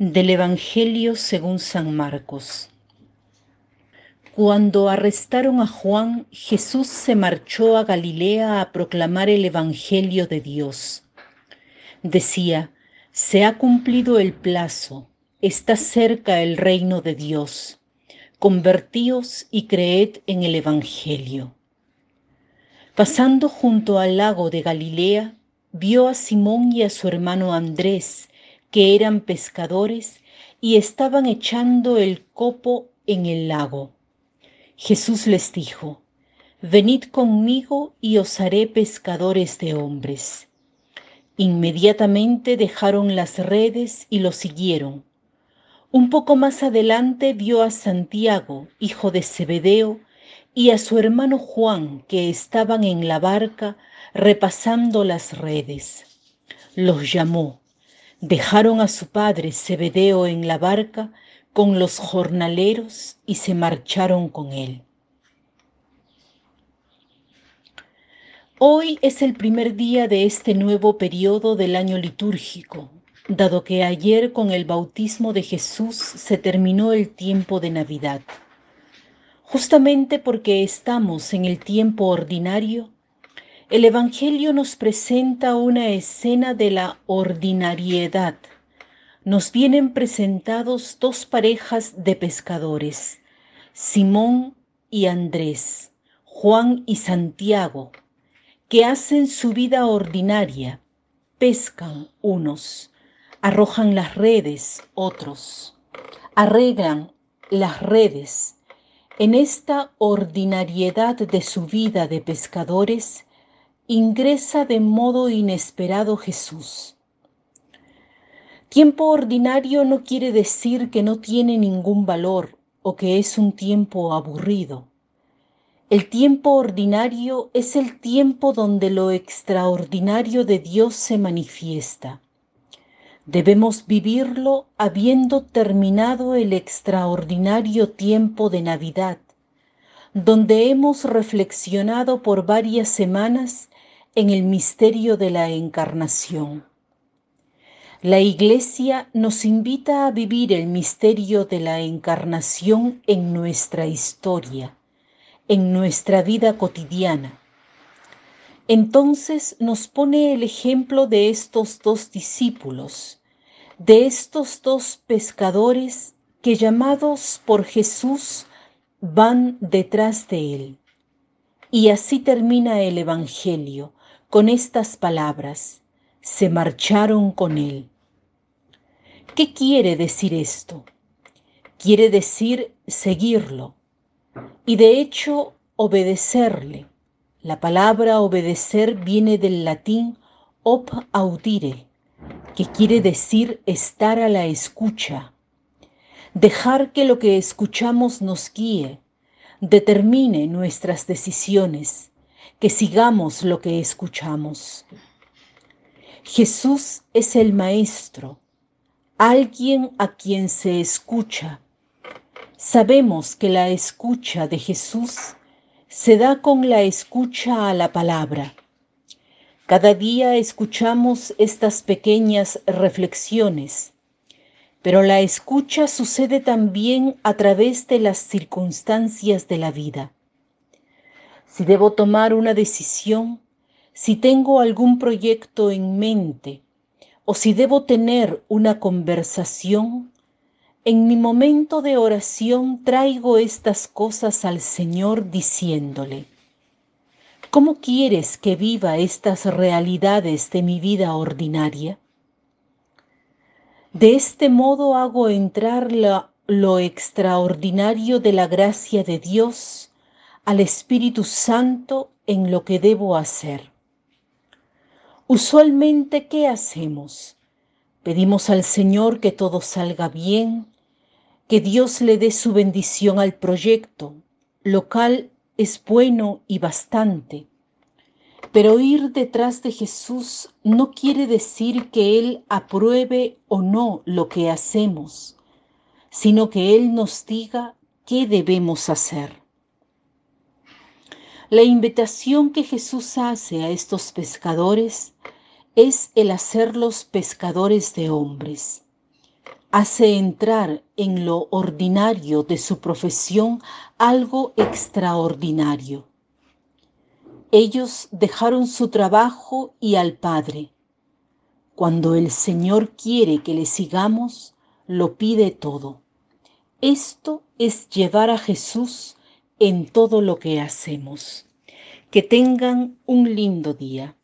Del Evangelio según San Marcos. Cuando arrestaron a Juan, Jesús se marchó a Galilea a proclamar el Evangelio de Dios. Decía, se ha cumplido el plazo, está cerca el reino de Dios. Convertíos y creed en el Evangelio. Pasando junto al lago de Galilea, vio a Simón y a su hermano Andrés, que eran pescadores y estaban echando el copo en el lago. Jesús les dijo, Venid conmigo y os haré pescadores de hombres. Inmediatamente dejaron las redes y lo siguieron. Un poco más adelante vio a Santiago, hijo de Zebedeo, y a su hermano Juan, que estaban en la barca repasando las redes. Los llamó Dejaron a su padre Zebedeo en la barca con los jornaleros y se marcharon con él. Hoy es el primer día de este nuevo periodo del año litúrgico, dado que ayer con el bautismo de Jesús se terminó el tiempo de Navidad. Justamente porque estamos en el tiempo ordinario, el Evangelio nos presenta una escena de la ordinariedad. Nos vienen presentados dos parejas de pescadores, Simón y Andrés, Juan y Santiago, que hacen su vida ordinaria, pescan unos, arrojan las redes otros, arreglan las redes. En esta ordinariedad de su vida de pescadores, ingresa de modo inesperado Jesús. Tiempo ordinario no quiere decir que no tiene ningún valor o que es un tiempo aburrido. El tiempo ordinario es el tiempo donde lo extraordinario de Dios se manifiesta. Debemos vivirlo habiendo terminado el extraordinario tiempo de Navidad, donde hemos reflexionado por varias semanas en el misterio de la encarnación. La Iglesia nos invita a vivir el misterio de la encarnación en nuestra historia, en nuestra vida cotidiana. Entonces nos pone el ejemplo de estos dos discípulos, de estos dos pescadores que llamados por Jesús van detrás de él. Y así termina el Evangelio, con estas palabras, se marcharon con él. ¿Qué quiere decir esto? Quiere decir seguirlo y de hecho obedecerle. La palabra obedecer viene del latín op audire, que quiere decir estar a la escucha, dejar que lo que escuchamos nos guíe, determine nuestras decisiones que sigamos lo que escuchamos. Jesús es el Maestro, alguien a quien se escucha. Sabemos que la escucha de Jesús se da con la escucha a la palabra. Cada día escuchamos estas pequeñas reflexiones, pero la escucha sucede también a través de las circunstancias de la vida si debo tomar una decisión, si tengo algún proyecto en mente o si debo tener una conversación, en mi momento de oración traigo estas cosas al Señor diciéndole, ¿cómo quieres que viva estas realidades de mi vida ordinaria? De este modo hago entrar lo extraordinario de la gracia de Dios al Espíritu Santo en lo que debo hacer. Usualmente, ¿qué hacemos? Pedimos al Señor que todo salga bien, que Dios le dé su bendición al proyecto, lo cual es bueno y bastante. Pero ir detrás de Jesús no quiere decir que Él apruebe o no lo que hacemos, sino que Él nos diga qué debemos hacer. La invitación que Jesús hace a estos pescadores es el hacerlos pescadores de hombres. hace entrar en lo ordinario de su profesión algo extraordinario. Ellos dejaron su trabajo y al Padre. Cuando el Señor quiere que le sigamos, lo pide todo. Esto es llevar a Jesús en todo lo que hacemos. Que tengan un lindo día.